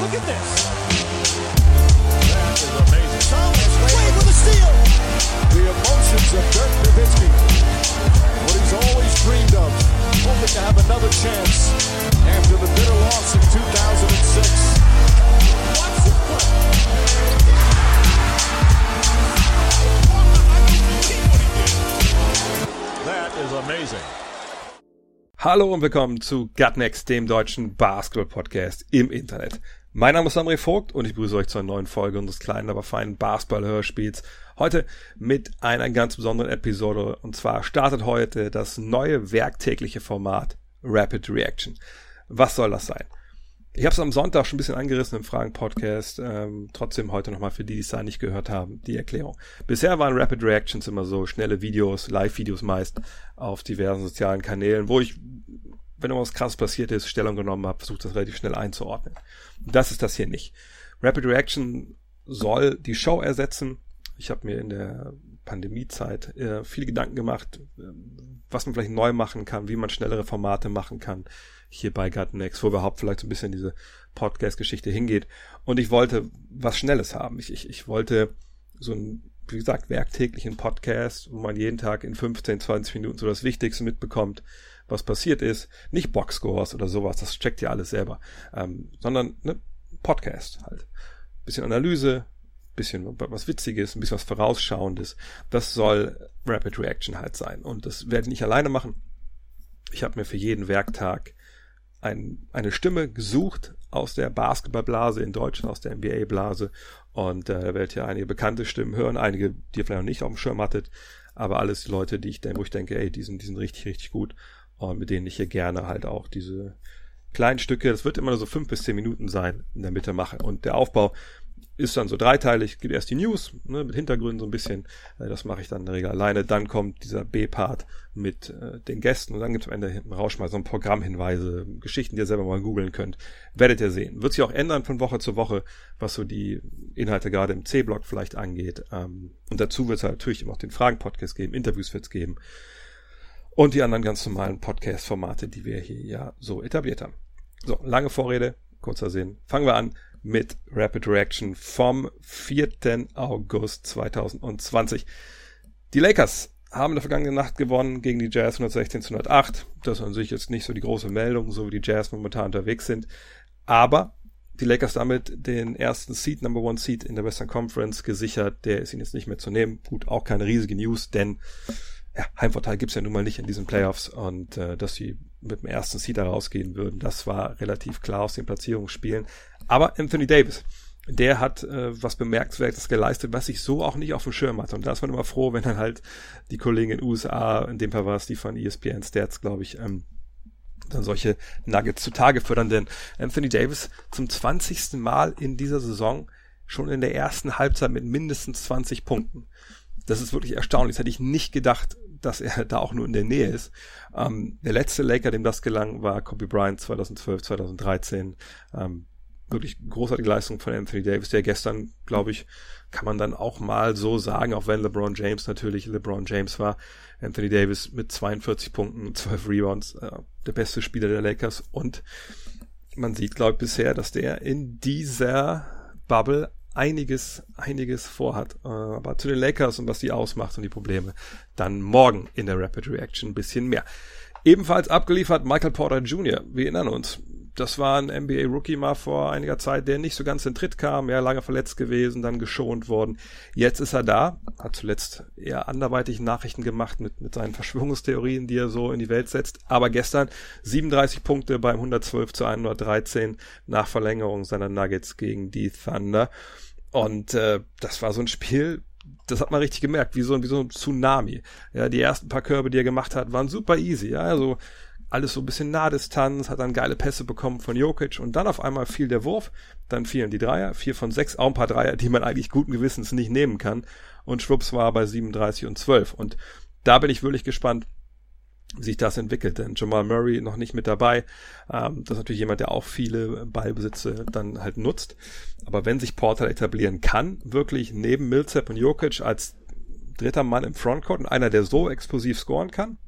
Look at this. That is amazing. Thomas Wade with a steal. The emotions of Dirk Nowitzki. What he's always dreamed of. Hoping to have another chance after the bitter loss in 2006. Watch this. That is amazing. Hallo und willkommen zu Gutnext, dem deutschen Basketball-Podcast im Internet. Mein Name ist André Vogt und ich begrüße euch zur neuen Folge unseres kleinen, aber feinen Basketball-Hörspiels. Heute mit einer ganz besonderen Episode und zwar startet heute das neue werktägliche Format Rapid Reaction. Was soll das sein? Ich habe es am Sonntag schon ein bisschen angerissen im Fragen-Podcast. Ähm, trotzdem heute nochmal für die, die es da nicht gehört haben, die Erklärung. Bisher waren Rapid Reactions immer so schnelle Videos, Live-Videos meist auf diversen sozialen Kanälen, wo ich, wenn irgendwas krass passiert ist, Stellung genommen habe, versucht das relativ schnell einzuordnen. Das ist das hier nicht. Rapid Reaction soll die Show ersetzen. Ich habe mir in der Pandemiezeit äh, viele Gedanken gemacht, äh, was man vielleicht neu machen kann, wie man schnellere Formate machen kann hier bei Next, wo überhaupt vielleicht so ein bisschen diese Podcast-Geschichte hingeht. Und ich wollte was Schnelles haben. Ich, ich, ich wollte so ein, wie gesagt, werktäglichen Podcast, wo man jeden Tag in 15, 20 Minuten so das Wichtigste mitbekommt, was passiert ist. Nicht Boxscores oder sowas, das checkt ihr alles selber, ähm, sondern ne, Podcast halt. Bisschen Analyse, bisschen was Witziges, ein bisschen was Vorausschauendes. Das soll Rapid Reaction halt sein. Und das werde ich nicht alleine machen. Ich habe mir für jeden Werktag ein, eine Stimme gesucht aus der Basketballblase in Deutschland, aus der NBA-Blase. Und äh, da werdet ihr einige bekannte Stimmen hören, einige, die ihr vielleicht noch nicht auf dem Schirm hattet, aber alles Leute, die ich denke, wo ich denke, ey, die sind, die sind richtig, richtig gut. Und mit denen ich hier gerne halt auch diese kleinen Stücke, das wird immer nur so fünf bis zehn Minuten sein, in der Mitte mache. Und der Aufbau ist dann so dreiteilig, gibt erst die News, ne, mit Hintergründen so ein bisschen, äh, das mache ich dann in der Regel alleine, dann kommt dieser B-Part mit äh, den Gästen und dann gibt es am Ende hinten raus mal so ein Programmhinweise, Geschichten, die ihr selber mal googeln könnt, werdet ihr sehen. Wird sich auch ändern von Woche zu Woche, was so die Inhalte gerade im C-Block vielleicht angeht. Ähm, und dazu wird es halt natürlich immer auch den Fragen-Podcast geben, Interviews wird es geben und die anderen ganz normalen Podcast-Formate, die wir hier ja so etabliert haben. So, lange Vorrede, kurzer Sinn. Fangen wir an mit Rapid Reaction vom 4. August 2020. Die Lakers haben in der vergangenen Nacht gewonnen gegen die Jazz 116 zu 108. Das ist an sich jetzt nicht so die große Meldung, so wie die Jazz momentan unterwegs sind. Aber die Lakers damit den ersten Seed, Number One Seed in der Western Conference gesichert. Der ist ihnen jetzt nicht mehr zu nehmen. Gut, auch keine riesige News, denn ja, Heimvorteil gibt's ja nun mal nicht in diesen Playoffs und äh, dass sie mit dem ersten Seed da rausgehen würden, das war relativ klar aus den Platzierungsspielen. Aber Anthony Davis, der hat äh, was Bemerkenswertes geleistet, was ich so auch nicht auf dem Schirm hatte. Und da ist man immer froh, wenn dann halt die Kollegen in den USA, in dem Fall war es die von ESPN Stats, glaube ich, ähm, dann solche Nuggets zutage fördern. Denn Anthony Davis zum 20. Mal in dieser Saison schon in der ersten Halbzeit mit mindestens 20 Punkten. Das ist wirklich erstaunlich. Das hätte ich nicht gedacht, dass er da auch nur in der Nähe ist. Ähm, der letzte Laker, dem das gelang, war Kobe Bryant 2012, 2013. Ähm, wirklich großartige Leistung von Anthony Davis, der gestern, glaube ich, kann man dann auch mal so sagen, auch wenn LeBron James natürlich LeBron James war. Anthony Davis mit 42 Punkten, 12 Rebounds, äh, der beste Spieler der Lakers und man sieht, glaube ich, bisher, dass der in dieser Bubble einiges, einiges vorhat. Äh, aber zu den Lakers und was die ausmacht und die Probleme, dann morgen in der Rapid Reaction ein bisschen mehr. Ebenfalls abgeliefert Michael Porter Jr. Wir erinnern uns. Das war ein NBA-Rookie mal vor einiger Zeit, der nicht so ganz in Tritt kam, ja, lange verletzt gewesen, dann geschont worden. Jetzt ist er da, hat zuletzt eher anderweitig Nachrichten gemacht mit, mit seinen Verschwörungstheorien, die er so in die Welt setzt. Aber gestern 37 Punkte beim 112 zu 113 nach Verlängerung seiner Nuggets gegen die Thunder. Und äh, das war so ein Spiel, das hat man richtig gemerkt, wie so, ein, wie so ein Tsunami. Ja, die ersten paar Körbe, die er gemacht hat, waren super easy. Ja, also alles so ein bisschen Nahdistanz, hat dann geile Pässe bekommen von Jokic und dann auf einmal fiel der Wurf, dann fielen die Dreier, vier von sechs, auch ein paar Dreier, die man eigentlich guten Gewissens nicht nehmen kann und schwupps war bei 37 und 12 und da bin ich wirklich gespannt, sich das entwickelt, denn Jamal Murray noch nicht mit dabei, ähm, das ist natürlich jemand, der auch viele Ballbesitze dann halt nutzt, aber wenn sich Porter etablieren kann, wirklich neben Millsap und Jokic als dritter Mann im Frontcourt und einer, der so explosiv scoren kann,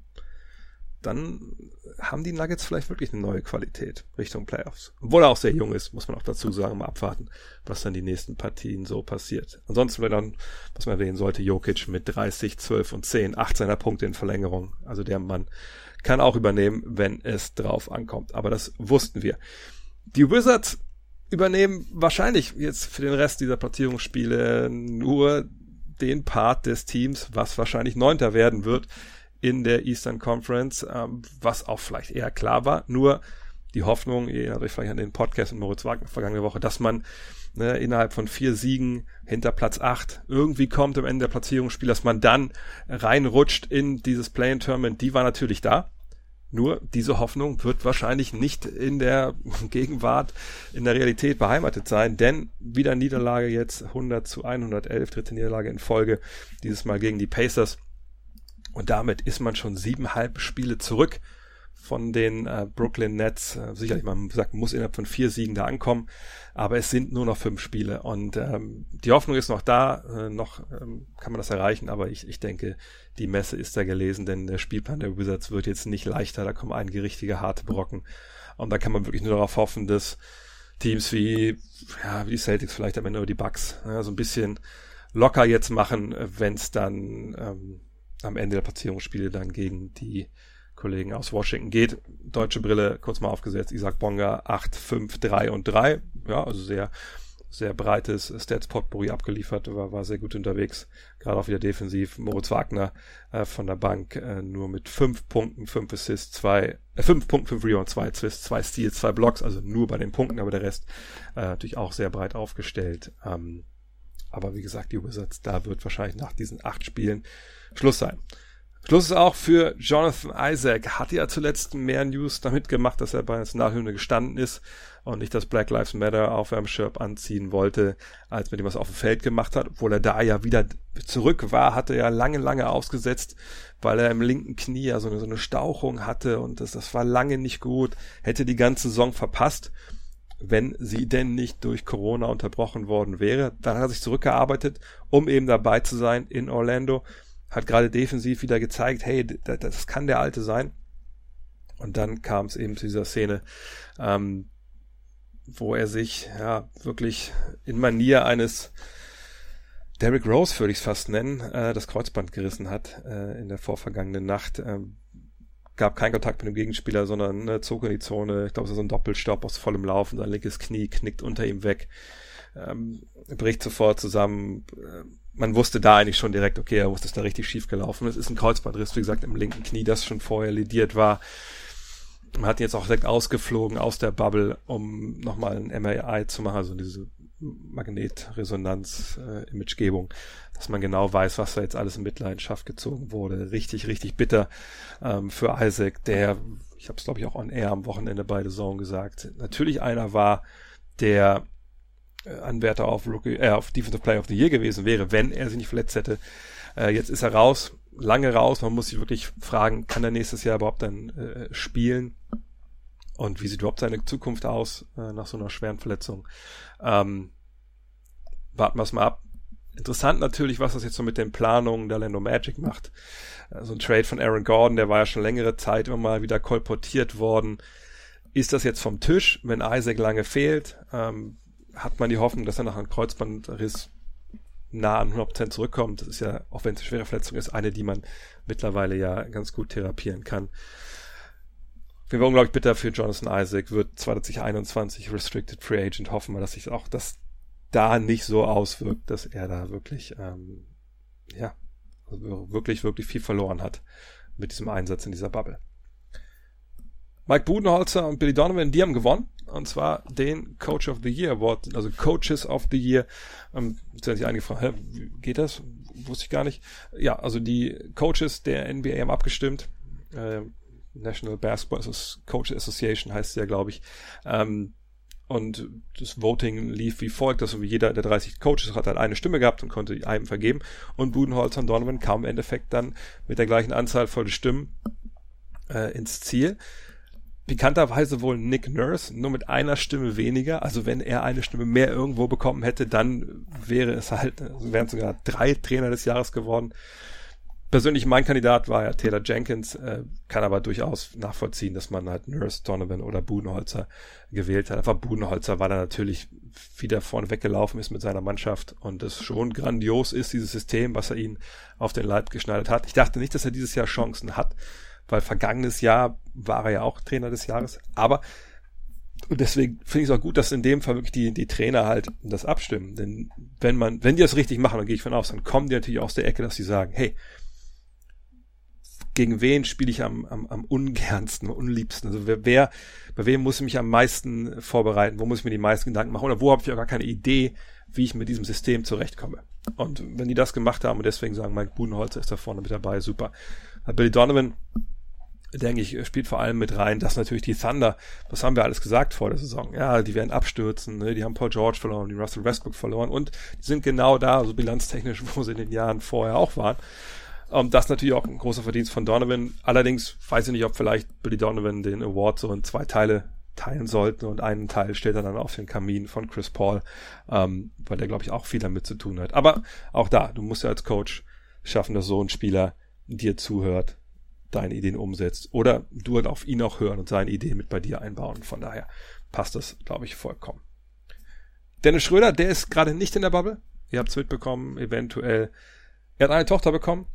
dann haben die Nuggets vielleicht wirklich eine neue Qualität Richtung Playoffs. Obwohl er auch sehr jung ist, muss man auch dazu sagen, mal abwarten, was dann die nächsten Partien so passiert. Ansonsten wäre dann, was man erwähnen sollte, Jokic mit 30, 12 und 10, 18er Punkte in Verlängerung. Also der Mann kann auch übernehmen, wenn es drauf ankommt. Aber das wussten wir. Die Wizards übernehmen wahrscheinlich jetzt für den Rest dieser Platzierungsspiele nur den Part des Teams, was wahrscheinlich Neunter werden wird in der Eastern Conference, ähm, was auch vielleicht eher klar war. Nur die Hoffnung, ihr erinnert euch vielleicht an den Podcast mit Moritz Wagner vergangene Woche, dass man ne, innerhalb von vier Siegen hinter Platz acht irgendwie kommt am Ende der Platzierungsspiel, dass man dann reinrutscht in dieses Play-in-Tournament, die war natürlich da. Nur diese Hoffnung wird wahrscheinlich nicht in der Gegenwart, in der Realität beheimatet sein, denn wieder Niederlage jetzt 100 zu 111, dritte Niederlage in Folge, dieses Mal gegen die Pacers. Und damit ist man schon siebeneinhalb Spiele zurück von den äh, Brooklyn Nets. Äh, sicherlich, man sagt, muss innerhalb von vier Siegen da ankommen, aber es sind nur noch fünf Spiele. Und ähm, die Hoffnung ist noch da, äh, noch ähm, kann man das erreichen, aber ich, ich denke, die Messe ist da gelesen, denn der Spielplan der Wizards wird jetzt nicht leichter, da kommen einige richtige harte Brocken. Und da kann man wirklich nur darauf hoffen, dass Teams wie, ja, wie die Celtics vielleicht am Ende oder die Bucks ja, so ein bisschen locker jetzt machen, wenn es dann ähm, am Ende der Platzierungsspiele dann gegen die Kollegen aus Washington geht. Deutsche Brille kurz mal aufgesetzt. Isaac Bonga 8, 5, 3 und 3. Ja, also sehr, sehr breites Stats Potpourri abgeliefert, war, war sehr gut unterwegs. Gerade auch wieder defensiv. Moritz Wagner äh, von der Bank äh, nur mit 5 Punkten, 5 Assists, 2, äh, 5 Punkten, 5 Rebounds, 2 Assists, 2 Steals, 2 Blocks, also nur bei den Punkten, aber der Rest äh, natürlich auch sehr breit aufgestellt. Ähm, aber wie gesagt, die Wizards, da wird wahrscheinlich nach diesen acht Spielen Schluss sein. Schluss ist auch für Jonathan Isaac. Hat ja zuletzt mehr News damit gemacht, dass er bei der Nationalhymne gestanden ist und nicht das Black Lives Matter Aufwärmschirp anziehen wollte, als mit dem was auf dem Feld gemacht hat. Obwohl er da ja wieder zurück war, hatte er ja lange, lange ausgesetzt, weil er im linken Knie ja so eine, so eine Stauchung hatte und das, das war lange nicht gut. Hätte die ganze Saison verpasst wenn sie denn nicht durch Corona unterbrochen worden wäre. Dann hat er sich zurückgearbeitet, um eben dabei zu sein in Orlando hat gerade defensiv wieder gezeigt, hey, das kann der Alte sein. Und dann kam es eben zu dieser Szene, ähm, wo er sich ja wirklich in Manier eines Derrick Rose würde ich es fast nennen, äh, das Kreuzband gerissen hat äh, in der vorvergangenen Nacht. Ähm, gab keinen Kontakt mit dem Gegenspieler, sondern äh, zog in die Zone. Ich glaube, es ist so ein Doppelstopp aus vollem Laufen. Sein linkes Knie knickt unter ihm weg, ähm, bricht sofort zusammen. Äh, man wusste da eigentlich schon direkt, okay, er wusste, es da richtig schief gelaufen. Es ist ein Kreuzbandriss, wie gesagt, im linken Knie, das schon vorher lidiert war. Man hat ihn jetzt auch direkt ausgeflogen aus der Bubble, um nochmal ein MRI zu machen, also diese Magnetresonanz-Imagegebung, äh, dass man genau weiß, was da jetzt alles in Mitleidenschaft gezogen wurde. Richtig, richtig bitter ähm, für Isaac, der, ich habe es glaube ich auch on air am Wochenende bei The Zone gesagt, natürlich einer war, der Anwärter auf, Rookie, äh, auf Defensive Player of the Year gewesen wäre, wenn er sich nicht verletzt hätte. Äh, jetzt ist er raus, lange raus. Man muss sich wirklich fragen, kann er nächstes Jahr überhaupt dann äh, spielen? Und wie sieht überhaupt seine Zukunft aus äh, nach so einer schweren Verletzung? Ähm, warten wir es mal ab. Interessant natürlich, was das jetzt so mit den Planungen der Lando Magic macht. Äh, so ein Trade von Aaron Gordon, der war ja schon längere Zeit immer mal wieder kolportiert worden. Ist das jetzt vom Tisch, wenn Isaac lange fehlt? Ähm, hat man die Hoffnung, dass er nach einem Kreuzbandriss nah an 100% zurückkommt. Das ist ja, auch wenn es eine schwere Verletzung ist, eine, die man mittlerweile ja ganz gut therapieren kann. Wir waren unglaublich bitter für Jonathan Isaac, wird 2021 Restricted Free Agent. Hoffen wir, dass sich auch das da nicht so auswirkt, dass er da wirklich, ähm, ja, also wirklich, wirklich viel verloren hat mit diesem Einsatz in dieser Bubble. Mike Budenholzer und Billy Donovan, die haben gewonnen. Und zwar den Coach of the Year Award, also Coaches of the Year. Ähm, jetzt werden sich einige fragen, hä, wie geht das? Wusste ich gar nicht. Ja, also die Coaches der NBA haben abgestimmt. Äh, National Basketball Coach Association heißt es ja, glaube ich. Ähm, und das Voting lief wie folgt, dass also jeder der 30 Coaches hat halt eine Stimme gehabt und konnte einem vergeben. Und Budenholzer und Donovan kamen im Endeffekt dann mit der gleichen Anzahl voller Stimmen äh, ins Ziel pikanterweise wohl Nick Nurse, nur mit einer Stimme weniger. Also wenn er eine Stimme mehr irgendwo bekommen hätte, dann wäre es halt, also wären sogar drei Trainer des Jahres geworden. persönlich mein Kandidat war ja Taylor Jenkins, äh, kann aber durchaus nachvollziehen, dass man halt Nurse, Donovan oder Budenholzer gewählt hat. Einfach Budenholzer, weil er natürlich wieder vorne weggelaufen ist mit seiner Mannschaft und es schon grandios ist, dieses System, was er ihnen auf den Leib geschneidert hat. Ich dachte nicht, dass er dieses Jahr Chancen hat, weil vergangenes Jahr war er ja auch Trainer des Jahres, aber und deswegen finde ich es auch gut, dass in dem Fall wirklich die, die Trainer halt das abstimmen. Denn wenn man, wenn die das richtig machen, dann gehe ich von aus, dann kommen die natürlich aus der Ecke, dass sie sagen, hey, gegen wen spiele ich am, am, am ungernsten, am unliebsten? Also wer, wer, bei wem muss ich mich am meisten vorbereiten? Wo muss ich mir die meisten Gedanken machen? Oder wo habe ich auch gar keine Idee, wie ich mit diesem System zurechtkomme? Und wenn die das gemacht haben und deswegen sagen, Mike Budenholzer ist da vorne mit dabei, super. Billy Donovan, denke ich, spielt vor allem mit rein, dass natürlich die Thunder, das haben wir alles gesagt vor der Saison, ja, die werden abstürzen, ne? die haben Paul George verloren, die Russell Westbrook verloren und die sind genau da, so also bilanztechnisch, wo sie in den Jahren vorher auch waren. Um, ähm, das ist natürlich auch ein großer Verdienst von Donovan. Allerdings weiß ich nicht, ob vielleicht Billy Donovan den Award so in zwei Teile teilen sollten und einen Teil stellt er dann auf den Kamin von Chris Paul, ähm, weil der glaube ich auch viel damit zu tun hat. Aber auch da, du musst ja als Coach schaffen, dass so ein Spieler dir zuhört, deine Ideen umsetzt oder du halt auf ihn auch hören und seine Ideen mit bei dir einbauen. Von daher passt das, glaube ich, vollkommen. Dennis Schröder, der ist gerade nicht in der Bubble. Ihr habt es mitbekommen, eventuell. Er hat eine Tochter bekommen,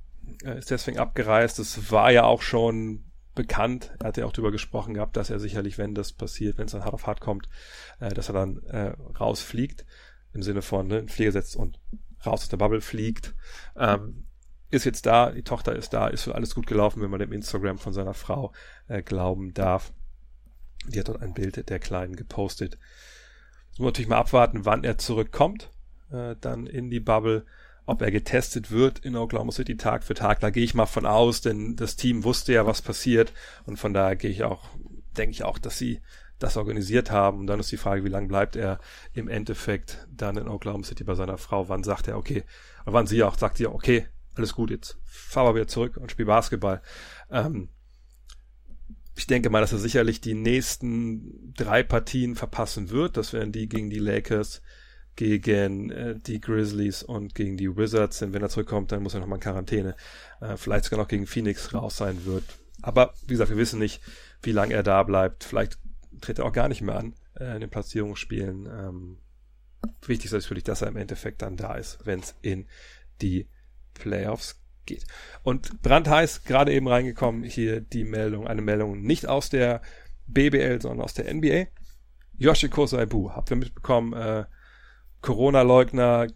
er ist deswegen abgereist. Das war ja auch schon bekannt. Er hat ja auch darüber gesprochen gehabt, dass er sicherlich, wenn das passiert, wenn es dann hart auf hart kommt, äh, dass er dann äh, rausfliegt. Im Sinne von ne, in Flieger setzt und raus aus der Bubble fliegt. Ähm, ist jetzt da, die Tochter ist da, ist alles gut gelaufen, wenn man dem Instagram von seiner Frau äh, glauben darf. Die hat dort ein Bild der Kleinen gepostet. Jetzt muss man natürlich mal abwarten, wann er zurückkommt, äh, dann in die Bubble, ob er getestet wird in Oklahoma City Tag für Tag. Da gehe ich mal von aus, denn das Team wusste ja, was passiert und von daher gehe ich auch, denke ich auch, dass sie das organisiert haben. Und dann ist die Frage, wie lange bleibt er im Endeffekt dann in Oklahoma City bei seiner Frau? Wann sagt er, okay, und wann sie auch sagt, ja, okay, alles gut, jetzt fahr mal wieder zurück und spiel Basketball. Ähm, ich denke mal, dass er sicherlich die nächsten drei Partien verpassen wird. Das wären die gegen die Lakers, gegen äh, die Grizzlies und gegen die Wizards. Denn wenn er zurückkommt, dann muss er nochmal in Quarantäne. Äh, vielleicht sogar noch gegen Phoenix raus sein wird. Aber wie gesagt, wir wissen nicht, wie lange er da bleibt. Vielleicht tritt er auch gar nicht mehr an äh, in den Platzierungsspielen. Ähm, wichtig ist natürlich, dass er im Endeffekt dann da ist, wenn es in die Playoffs geht. Und brandheiß gerade eben reingekommen hier die Meldung, eine Meldung nicht aus der BBL, sondern aus der NBA. Yoshiko Saibu, habt ihr mitbekommen, äh, Corona-Leugner,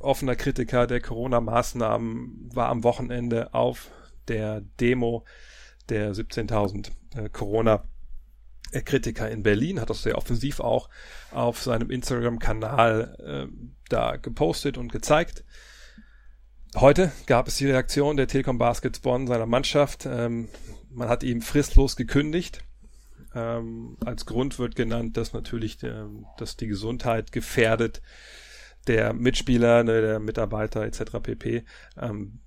offener Kritiker der Corona-Maßnahmen, war am Wochenende auf der Demo der 17.000 äh, Corona-Kritiker in Berlin, hat das sehr offensiv auch auf seinem Instagram-Kanal äh, da gepostet und gezeigt. Heute gab es die Reaktion der Telekom Baskets Bonn seiner Mannschaft. Ähm, man hat ihm fristlos gekündigt. Ähm, als Grund wird genannt, dass natürlich der, dass die Gesundheit gefährdet der Mitspieler, ne, der Mitarbeiter etc. pp. Ähm,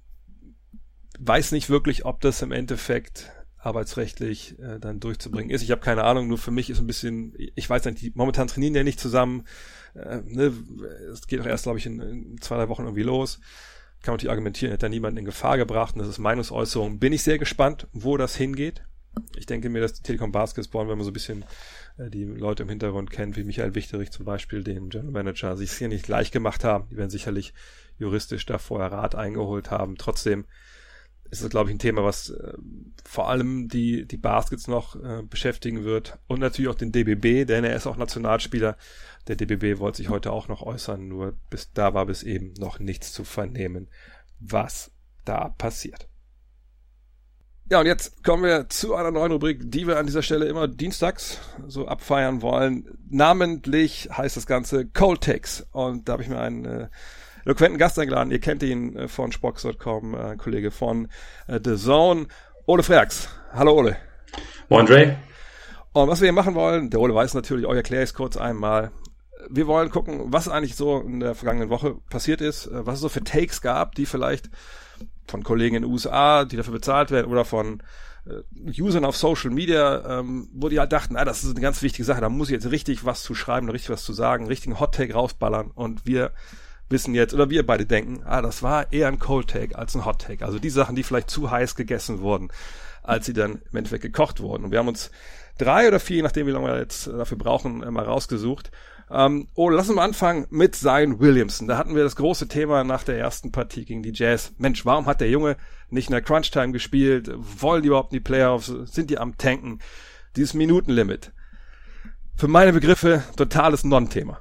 weiß nicht wirklich, ob das im Endeffekt arbeitsrechtlich äh, dann durchzubringen ist. Ich habe keine Ahnung, nur für mich ist ein bisschen, ich weiß nicht, die momentan trainieren ja nicht zusammen. Äh, ne, es geht auch erst, glaube ich, in, in zwei, drei Wochen irgendwie los kann man natürlich argumentieren, hätte er niemanden in Gefahr gebracht und das ist Meinungsäußerung. Bin ich sehr gespannt, wo das hingeht. Ich denke mir, dass die Telekom Basketball, wenn man so ein bisschen äh, die Leute im Hintergrund kennt, wie Michael Wichterich zum Beispiel, den General Manager, sich hier nicht gleich gemacht haben. Die werden sicherlich juristisch da vorher Rat eingeholt haben. Trotzdem ist es, glaube ich, ein Thema, was äh, vor allem die, die Baskets noch äh, beschäftigen wird und natürlich auch den DBB, denn er ist auch Nationalspieler. Der DBB wollte sich heute auch noch äußern, nur bis da war bis eben noch nichts zu vernehmen, was da passiert. Ja, und jetzt kommen wir zu einer neuen Rubrik, die wir an dieser Stelle immer dienstags so abfeiern wollen. Namentlich heißt das Ganze Cold Takes. Und da habe ich mir einen äh, eloquenten Gast eingeladen. Ihr kennt ihn äh, von Spox.com, äh, ein Kollege von äh, The Zone, Ole Freaks. Hallo Ole. Moin Dre. Und was wir hier machen wollen, der Ole weiß natürlich, euch erkläre ich es kurz einmal. Wir wollen gucken, was eigentlich so in der vergangenen Woche passiert ist, äh, was es so für Takes gab, die vielleicht von Kollegen in den USA, die dafür bezahlt werden, oder von äh, Usern auf Social Media, ähm, wo die halt dachten, ah, das ist eine ganz wichtige Sache, da muss ich jetzt richtig was zu schreiben, richtig was zu sagen, richtigen Hot Take rausballern und wir wissen jetzt, oder wir beide denken, ah, das war eher ein Cold Take als ein Hot Take. Also die Sachen, die vielleicht zu heiß gegessen wurden, als sie dann im Endeffekt gekocht wurden. Und wir haben uns drei oder vier, nachdem wie lange wir jetzt dafür brauchen, mal rausgesucht. Ähm, oh, lass uns mal anfangen mit Zion Williamson. Da hatten wir das große Thema nach der ersten Partie gegen die Jazz. Mensch, warum hat der Junge nicht in der Crunch Time gespielt? Wollen die überhaupt in die Playoffs? Sind die am Tanken? Dieses Minutenlimit. Für meine Begriffe totales Non-Thema.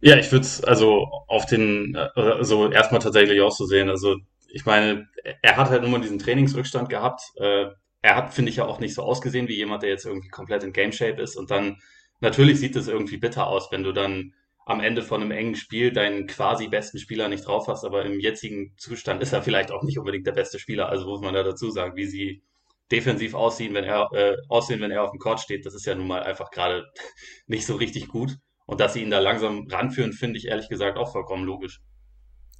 Ja, ich würde es also auf den, also erstmal tatsächlich auch so sehen. Also ich meine, er hat halt nur mal diesen Trainingsrückstand gehabt. Äh, er hat, finde ich, ja auch nicht so ausgesehen wie jemand, der jetzt irgendwie komplett in Game Shape ist. Und dann, natürlich sieht es irgendwie bitter aus, wenn du dann am Ende von einem engen Spiel deinen quasi besten Spieler nicht drauf hast, aber im jetzigen Zustand ist er vielleicht auch nicht unbedingt der beste Spieler. Also muss man da dazu sagen, wie sie defensiv aussehen, wenn er äh, aussehen, wenn er auf dem Court steht, das ist ja nun mal einfach gerade nicht so richtig gut. Und dass sie ihn da langsam ranführen, finde ich ehrlich gesagt auch vollkommen logisch.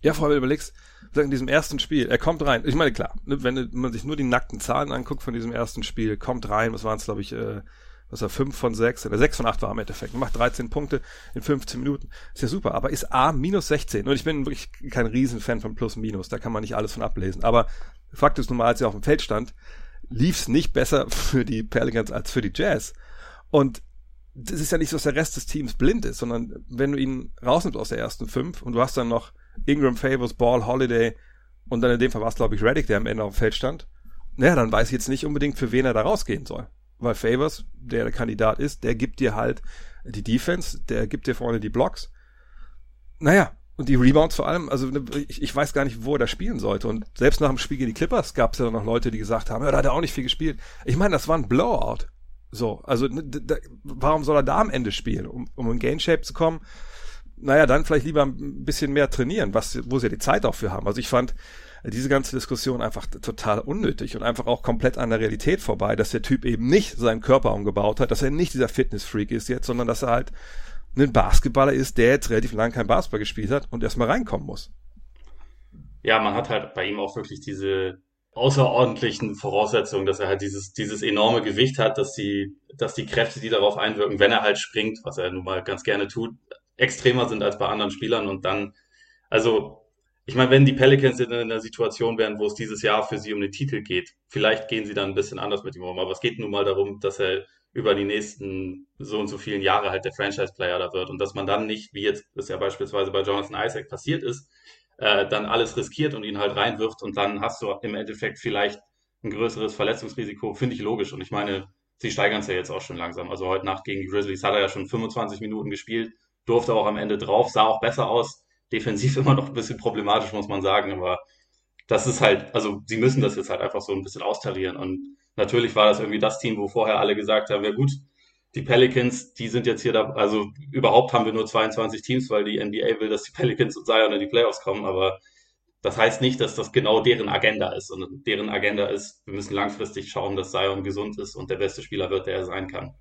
Ja, vor allem überlegst, in diesem ersten Spiel, er kommt rein. Ich meine, klar, ne, wenn man sich nur die nackten Zahlen anguckt von diesem ersten Spiel, kommt rein, was waren es, glaube ich, äh, was war 5 von 6, oder 6 von 8 war im Endeffekt, macht 13 Punkte in 15 Minuten. Ist ja super, aber ist A minus 16. Und ich bin wirklich kein Riesenfan von Plus Minus, da kann man nicht alles von ablesen. Aber Fakt ist nun mal, als er auf dem Feld stand, lief es nicht besser für die Pelicans als für die Jazz. Und das ist ja nicht so, dass der Rest des Teams blind ist, sondern wenn du ihn rausnimmst aus der ersten fünf und du hast dann noch Ingram, Favors, Ball, Holiday und dann in dem Fall war es, glaube ich, Reddick, der am Ende auf dem Feld stand. Naja, dann weiß ich jetzt nicht unbedingt, für wen er da rausgehen soll. Weil Favors, der Kandidat ist, der gibt dir halt die Defense, der gibt dir vorne die Blocks. Naja, und die Rebounds vor allem, also ne, ich, ich weiß gar nicht, wo er da spielen sollte. Und selbst nach dem Spiel gegen die Clippers gab es ja noch Leute, die gesagt haben, ja, da hat er auch nicht viel gespielt. Ich meine, das war ein Blowout. So, also ne, da, warum soll er da am Ende spielen? Um, um in Game Shape zu kommen, naja, dann vielleicht lieber ein bisschen mehr trainieren, was, wo sie ja die Zeit auch für haben. Also ich fand diese ganze Diskussion einfach total unnötig und einfach auch komplett an der Realität vorbei, dass der Typ eben nicht seinen Körper umgebaut hat, dass er nicht dieser Fitness-Freak ist jetzt, sondern dass er halt ein Basketballer ist, der jetzt relativ lang kein Basketball gespielt hat und erstmal reinkommen muss. Ja, man hat halt bei ihm auch wirklich diese außerordentlichen Voraussetzungen, dass er halt dieses, dieses enorme Gewicht hat, dass die, dass die Kräfte, die darauf einwirken, wenn er halt springt, was er nun mal ganz gerne tut, extremer sind als bei anderen Spielern und dann, also, ich meine, wenn die Pelicans in einer Situation wären, wo es dieses Jahr für sie um den Titel geht, vielleicht gehen sie dann ein bisschen anders mit ihm um, aber es geht nun mal darum, dass er über die nächsten so und so vielen Jahre halt der Franchise-Player da wird und dass man dann nicht, wie jetzt das ja beispielsweise bei Jonathan Isaac passiert ist, äh, dann alles riskiert und ihn halt reinwirft und dann hast du im Endeffekt vielleicht ein größeres Verletzungsrisiko, finde ich logisch. Und ich meine, sie steigern es ja jetzt auch schon langsam. Also heute Nacht gegen die Grizzlies hat er ja schon 25 Minuten gespielt, durfte auch am Ende drauf, sah auch besser aus. Defensiv immer noch ein bisschen problematisch, muss man sagen, aber das ist halt, also sie müssen das jetzt halt einfach so ein bisschen austarieren. Und natürlich war das irgendwie das Team, wo vorher alle gesagt haben, ja gut, die Pelicans, die sind jetzt hier da, also überhaupt haben wir nur 22 Teams, weil die NBA will, dass die Pelicans und Zion in die Playoffs kommen, aber das heißt nicht, dass das genau deren Agenda ist, sondern deren Agenda ist, wir müssen langfristig schauen, dass Zion gesund ist und der beste Spieler wird, der er sein kann.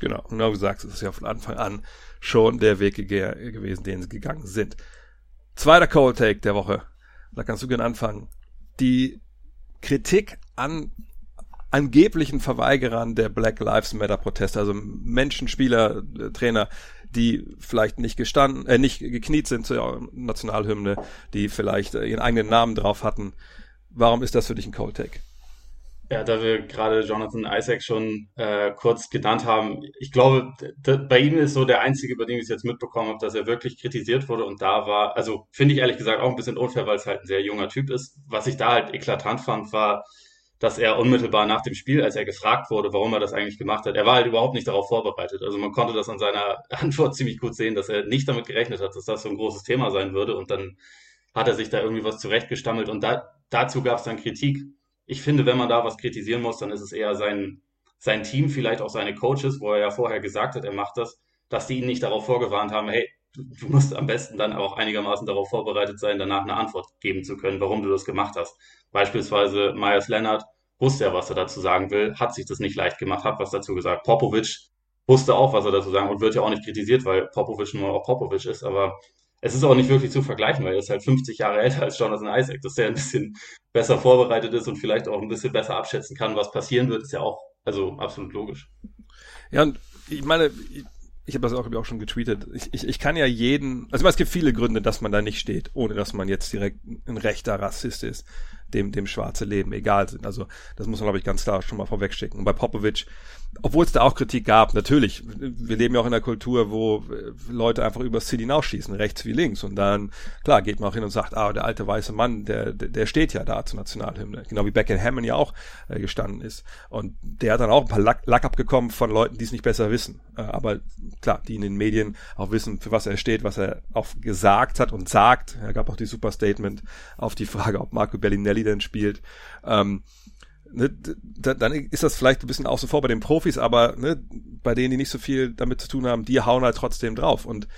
Genau, und genau wie du sagst, es ist ja von Anfang an schon der Weg gewesen, den sie gegangen sind. Zweiter Cold Take der Woche. Da kannst du gerne anfangen. Die Kritik an angeblichen Verweigerern der Black Lives Matter Proteste, also Menschen, Spieler, äh, Trainer, die vielleicht nicht gestanden, äh, nicht gekniet sind zur Nationalhymne, die vielleicht äh, ihren eigenen Namen drauf hatten. Warum ist das für dich ein Cold Take? Ja, da wir gerade Jonathan Isaac schon äh, kurz genannt haben, ich glaube, bei ihm ist so der einzige, bei dem ich es jetzt mitbekommen habe, dass er wirklich kritisiert wurde und da war, also finde ich ehrlich gesagt auch ein bisschen unfair, weil es halt ein sehr junger Typ ist. Was ich da halt eklatant fand, war, dass er unmittelbar nach dem Spiel, als er gefragt wurde, warum er das eigentlich gemacht hat, er war halt überhaupt nicht darauf vorbereitet. Also man konnte das an seiner Antwort ziemlich gut sehen, dass er nicht damit gerechnet hat, dass das so ein großes Thema sein würde. Und dann hat er sich da irgendwie was zurechtgestammelt. Und da, dazu gab es dann Kritik. Ich finde, wenn man da was kritisieren muss, dann ist es eher sein, sein Team, vielleicht auch seine Coaches, wo er ja vorher gesagt hat, er macht das, dass die ihn nicht darauf vorgewarnt haben, hey, du musst am besten dann auch einigermaßen darauf vorbereitet sein, danach eine Antwort geben zu können, warum du das gemacht hast. Beispielsweise Myers Leonard wusste ja, was er dazu sagen will, hat sich das nicht leicht gemacht, hat was dazu gesagt. Popovic wusste auch, was er dazu sagen und wird ja auch nicht kritisiert, weil Popovic nur auch Popovic ist, aber es ist auch nicht wirklich zu vergleichen, weil er ist halt 50 Jahre älter als Jonathan Isaac, dass er ein bisschen besser vorbereitet ist und vielleicht auch ein bisschen besser abschätzen kann, was passieren wird, ist ja auch also absolut logisch. Ja, und ich meine, ich habe das auch, auch schon getweetet. Ich, ich, ich kann ja jeden, also es gibt viele Gründe, dass man da nicht steht, ohne dass man jetzt direkt ein rechter Rassist ist, dem, dem schwarze Leben egal sind. Also das muss man, glaube ich, ganz klar schon mal vorwegschicken. Und bei Popovic, obwohl es da auch Kritik gab, natürlich, wir leben ja auch in einer Kultur, wo Leute einfach über City hinausschießen, rechts wie links. Und dann, klar, geht man auch hin und sagt, ah, der alte weiße Mann, der, der steht ja da zur Nationalhymne. Genau wie Beckham Hammond ja auch äh, gestanden ist. Und der hat dann auch ein paar Lack, Lack abgekommen von Leuten, die es nicht besser wissen. Äh, aber klar, die in den Medien auch wissen, für was er steht, was er auch gesagt hat und sagt. Er gab auch die super Statement auf die Frage, ob Marco Bellinelli denn spielt. Ähm, ne, dann ist das vielleicht ein bisschen außen vor bei den Profis, aber ne, bei denen, die nicht so viel damit zu tun haben, die hauen halt trotzdem drauf. Und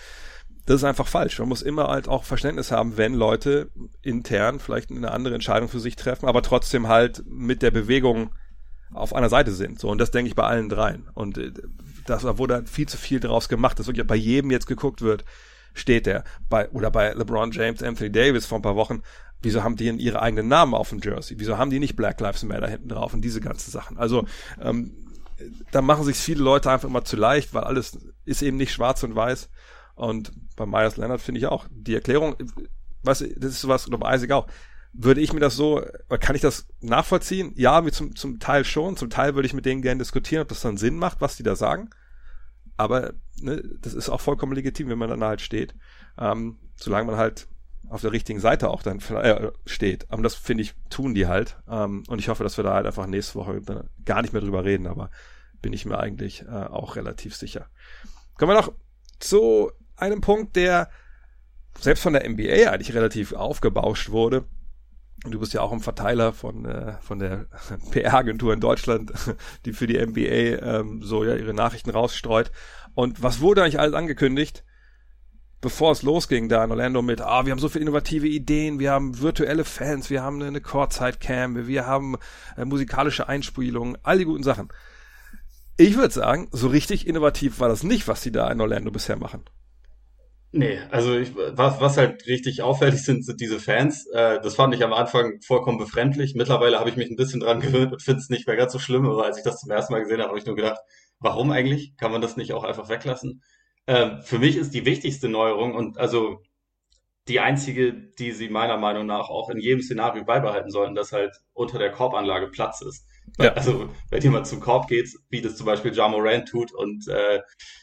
das ist einfach falsch. Man muss immer halt auch Verständnis haben, wenn Leute intern vielleicht eine andere Entscheidung für sich treffen, aber trotzdem halt mit der Bewegung auf einer Seite sind. So, und das denke ich bei allen dreien. Und äh, das, da wurde viel zu viel draus gemacht, dass wirklich bei jedem jetzt geguckt wird, steht der. Bei, oder bei LeBron James, Anthony Davis vor ein paar Wochen, wieso haben die denn ihre eigenen Namen auf dem Jersey? Wieso haben die nicht Black Lives Matter hinten drauf und diese ganzen Sachen? Also, ähm, da machen sich viele Leute einfach immer zu leicht, weil alles ist eben nicht schwarz und weiß. Und bei Myers Leonard finde ich auch. Die Erklärung, was, das ist sowas, oder bei Isaac auch würde ich mir das so, kann ich das nachvollziehen? Ja, wie zum, zum Teil schon. Zum Teil würde ich mit denen gerne diskutieren, ob das dann Sinn macht, was die da sagen. Aber ne, das ist auch vollkommen legitim, wenn man dann halt steht. Ähm, solange man halt auf der richtigen Seite auch dann äh, steht. Aber das finde ich, tun die halt. Ähm, und ich hoffe, dass wir da halt einfach nächste Woche gar nicht mehr drüber reden, aber bin ich mir eigentlich äh, auch relativ sicher. Kommen wir noch zu einem Punkt, der selbst von der NBA eigentlich relativ aufgebauscht wurde. Und du bist ja auch ein Verteiler von, äh, von der PR-Agentur in Deutschland, die für die NBA ähm, so ja ihre Nachrichten rausstreut. Und was wurde eigentlich alles angekündigt, bevor es losging da in Orlando mit, ah, wir haben so viele innovative Ideen, wir haben virtuelle Fans, wir haben eine Chorzeit-Cam, wir haben äh, musikalische Einspielungen, all die guten Sachen. Ich würde sagen, so richtig innovativ war das nicht, was sie da in Orlando bisher machen. Nee, also ich, was, was halt richtig auffällig sind, sind diese Fans. Äh, das fand ich am Anfang vollkommen befremdlich. Mittlerweile habe ich mich ein bisschen dran gewöhnt und finde es nicht mehr ganz so schlimm, aber als ich das zum ersten Mal gesehen habe, habe ich nur gedacht, warum eigentlich? Kann man das nicht auch einfach weglassen? Äh, für mich ist die wichtigste Neuerung und also die einzige, die sie meiner Meinung nach auch in jedem Szenario beibehalten sollten, dass halt unter der Korbanlage Platz ist. Ja. Also, wenn jemand zum Korb geht, wie das zum Beispiel Ja Moran tut und äh,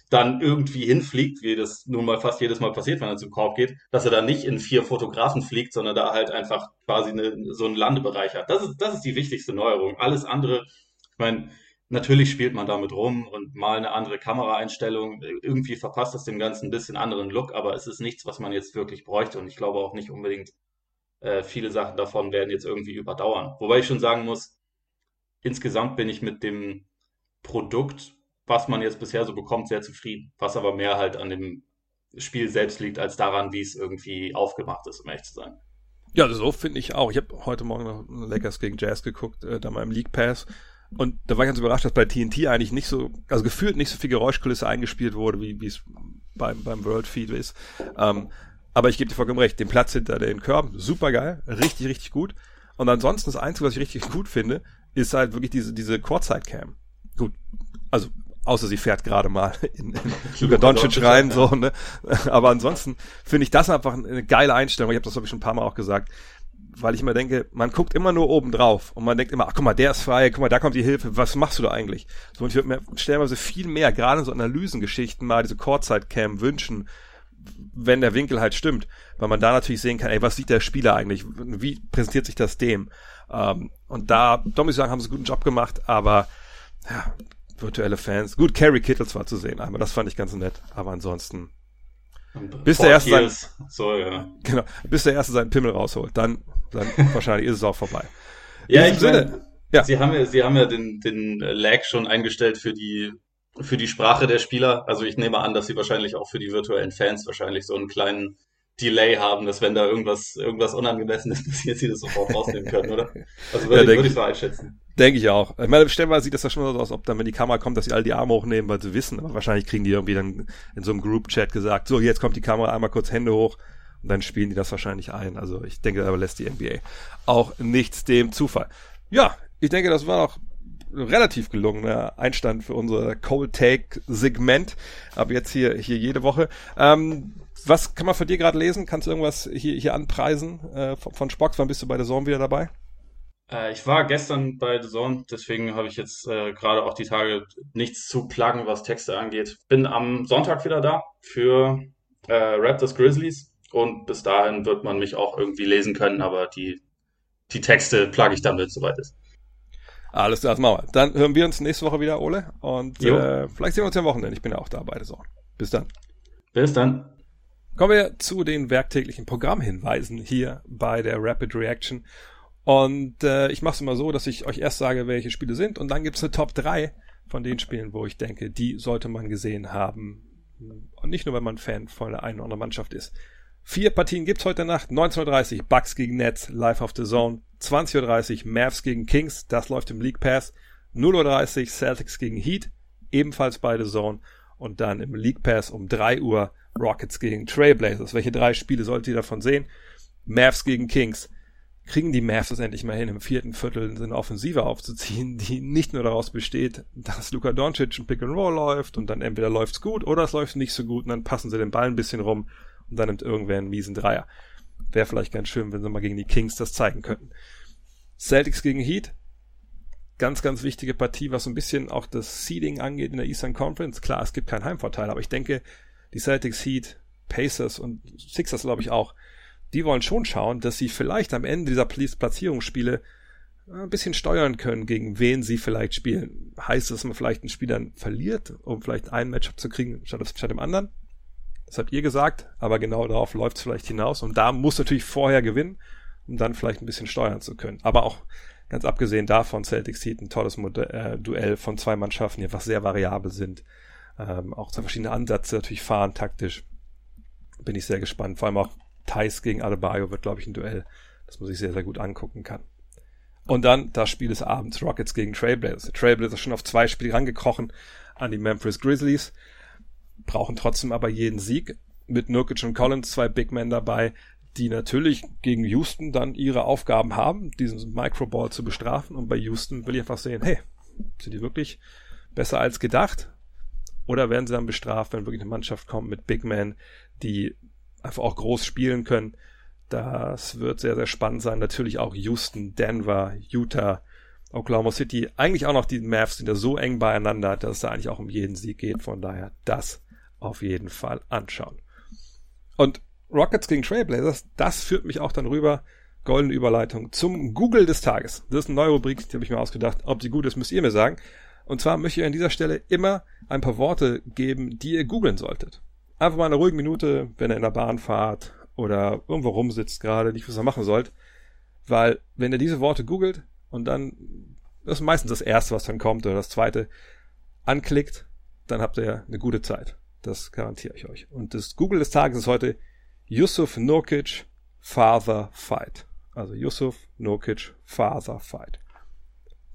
dann irgendwie hinfliegt, wie das nun mal fast jedes Mal passiert, wenn er zum Korb geht, dass er dann nicht in vier Fotografen fliegt, sondern da halt einfach quasi eine, so einen Landebereich hat. Das ist, das ist die wichtigste Neuerung. Alles andere, ich meine, natürlich spielt man damit rum und mal eine andere Kameraeinstellung. Irgendwie verpasst das dem Ganzen ein bisschen anderen Look, aber es ist nichts, was man jetzt wirklich bräuchte und ich glaube auch nicht unbedingt, äh, viele Sachen davon werden jetzt irgendwie überdauern. Wobei ich schon sagen muss, insgesamt bin ich mit dem Produkt, was man jetzt bisher so bekommt, sehr zufrieden. Was aber mehr halt an dem Spiel selbst liegt, als daran, wie es irgendwie aufgemacht ist, um ehrlich zu sein. Ja, so finde ich auch. Ich habe heute Morgen noch Lakers gegen Jazz geguckt, äh, da mal im League Pass. Und da war ich ganz überrascht, dass bei TNT eigentlich nicht so, also gefühlt nicht so viel Geräuschkulisse eingespielt wurde, wie es beim, beim World Feed ist. Ähm, aber ich gebe dir vollkommen recht, den Platz hinter den Körben, super geil, richtig, richtig gut. Und ansonsten das Einzige, was ich richtig gut finde, ist halt wirklich diese, diese Courtside-Cam. Gut, also außer sie fährt gerade mal in, in Luka Doncic rein, so, ne? Aber ansonsten finde ich das einfach eine geile Einstellung. Ich habe das, glaube ich, schon ein paar Mal auch gesagt. Weil ich immer denke, man guckt immer nur oben drauf und man denkt immer, ach guck mal, der ist frei, guck mal, da kommt die Hilfe, was machst du da eigentlich? So, und ich würde mir stellenweise viel mehr, gerade in so Analysengeschichten, mal diese Courtside-Cam wünschen, wenn der Winkel halt stimmt, weil man da natürlich sehen kann, ey, was sieht der Spieler eigentlich? Wie präsentiert sich das dem? Ähm, und da, da muss ich sagen, haben sie einen guten Job gemacht, aber ja, virtuelle Fans. Gut, Carrie Kittles war zu sehen einmal, das fand ich ganz nett, aber ansonsten bis der erste sein, so, ja. genau, bis der erste seinen Pimmel rausholt, dann, dann wahrscheinlich ist es auch vorbei. Ja, ich Sinne, ja. Sie haben ja, Sie haben ja den, den Lag schon eingestellt für die, für die Sprache der Spieler. Also ich nehme an, dass Sie wahrscheinlich auch für die virtuellen Fans wahrscheinlich so einen kleinen Delay haben, dass wenn da irgendwas, irgendwas Unangemessenes passiert, sie das sofort rausnehmen können, oder? Also würde, ja, ich, würde ich so einschätzen. Denke ich auch. Ich meine, stellenweise sieht das ja schon so aus, ob dann, wenn die Kamera kommt, dass sie alle die Arme hochnehmen, weil sie wissen, aber wahrscheinlich kriegen die irgendwie dann in so einem Group-Chat gesagt, so, jetzt kommt die Kamera einmal kurz Hände hoch und dann spielen die das wahrscheinlich ein. Also ich denke, da lässt die NBA auch nichts dem Zufall. Ja, ich denke, das war auch relativ gelungener Einstand für unser Cold Take Segment. Ab jetzt hier, hier jede Woche. Ähm, was kann man von dir gerade lesen? Kannst du irgendwas hier, hier anpreisen äh, von, von Spock? Wann bist du bei der Zone wieder dabei? Äh, ich war gestern bei The Zone, deswegen habe ich jetzt äh, gerade auch die Tage nichts zu pluggen, was Texte angeht. Bin am Sonntag wieder da für äh, Raptors Grizzlies und bis dahin wird man mich auch irgendwie lesen können, aber die, die Texte plugge ich damit, soweit es. Alles klar, das machen wir. Dann hören wir uns nächste Woche wieder, Ole. Und äh, vielleicht sehen wir uns ja am Wochenende. Ich bin ja auch da bei The Zone. Bis dann. Bis dann. Kommen wir zu den werktäglichen Programmhinweisen hier bei der Rapid Reaction. Und äh, ich mache es immer so, dass ich euch erst sage, welche Spiele sind und dann gibt es eine Top 3 von den Spielen, wo ich denke, die sollte man gesehen haben. Und nicht nur, wenn man Fan von der einen oder anderen Mannschaft ist. Vier Partien gibt's heute Nacht. 19.30 Uhr Bucks gegen Nets, live auf the Zone. 20.30 Uhr Mavs gegen Kings, das läuft im League Pass. 0.30 Uhr Celtics gegen Heat, ebenfalls beide Zone. Und dann im League Pass um 3 Uhr Rockets gegen Trailblazers. Welche drei Spiele solltet ihr davon sehen? Mavs gegen Kings. Kriegen die Mavs es endlich mal hin, im vierten Viertel eine Offensive aufzuziehen, die nicht nur daraus besteht, dass Luka Doncic ein Pick and Roll läuft und dann entweder läuft's gut oder es läuft nicht so gut und dann passen sie den Ball ein bisschen rum und dann nimmt irgendwer einen miesen Dreier. Wäre vielleicht ganz schön, wenn sie mal gegen die Kings das zeigen könnten. Celtics gegen Heat. Ganz, ganz wichtige Partie, was so ein bisschen auch das Seeding angeht in der Eastern Conference. Klar, es gibt keinen Heimvorteil, aber ich denke, die Celtics, Heat, Pacers und Sixers, glaube ich, auch, die wollen schon schauen, dass sie vielleicht am Ende dieser Platzierungsspiele ein bisschen steuern können, gegen wen sie vielleicht spielen. Heißt das, dass man vielleicht ein Spiel dann verliert, um vielleicht ein Matchup zu kriegen statt, statt dem anderen? Das habt ihr gesagt, aber genau darauf läuft es vielleicht hinaus. Und da muss natürlich vorher gewinnen, um dann vielleicht ein bisschen steuern zu können. Aber auch ganz abgesehen davon, Celtics Heat ein tolles Modell, äh, Duell von zwei Mannschaften, die einfach sehr variabel sind. Ähm, auch zwei verschiedene Ansätze natürlich fahren, taktisch. Bin ich sehr gespannt. Vor allem auch Thais gegen Adebayo wird, glaube ich, ein Duell, das man sich sehr, sehr gut angucken kann. Und dann das Spiel des Abends, Rockets gegen Trailblazers. Trailblazers schon auf zwei Spiele rangekrochen an die Memphis Grizzlies brauchen trotzdem aber jeden Sieg. Mit Nurkic und Collins zwei Big Men dabei, die natürlich gegen Houston dann ihre Aufgaben haben, diesen Microball zu bestrafen. Und bei Houston will ich einfach sehen, hey, sind die wirklich besser als gedacht? Oder werden sie dann bestraft, wenn wirklich eine Mannschaft kommt mit Big Men, die einfach auch groß spielen können? Das wird sehr, sehr spannend sein. Natürlich auch Houston, Denver, Utah, Oklahoma City. Eigentlich auch noch die Mavs sind ja so eng beieinander, dass es da eigentlich auch um jeden Sieg geht. Von daher, das auf jeden Fall anschauen. Und Rockets gegen Trailblazers, das führt mich auch dann rüber, goldene Überleitung, zum Google des Tages. Das ist eine neue Rubrik, die habe ich mir ausgedacht. Ob sie gut ist, müsst ihr mir sagen. Und zwar möchte ich an dieser Stelle immer ein paar Worte geben, die ihr googeln solltet. Einfach mal eine ruhige Minute, wenn ihr in der Bahn fahrt oder irgendwo rumsitzt gerade, nicht was ihr machen sollt. Weil, wenn ihr diese Worte googelt und dann, das ist meistens das erste, was dann kommt oder das zweite, anklickt, dann habt ihr eine gute Zeit. Das garantiere ich euch. Und das Google des Tages ist heute Yusuf Nokic Father Fight. Also Yusuf Nokic Father Fight.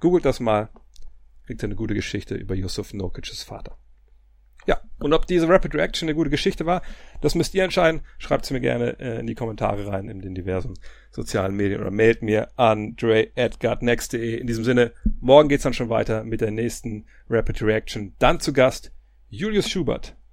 Googelt das mal, kriegt ihr eine gute Geschichte über Yusuf Nokic's Vater. Ja, und ob diese Rapid Reaction eine gute Geschichte war, das müsst ihr entscheiden. Schreibt es mir gerne äh, in die Kommentare rein in den diversen sozialen Medien oder mailt mir an dre.gutnext.de. In diesem Sinne, morgen geht's dann schon weiter mit der nächsten Rapid Reaction. Dann zu Gast Julius Schubert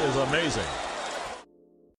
is amazing.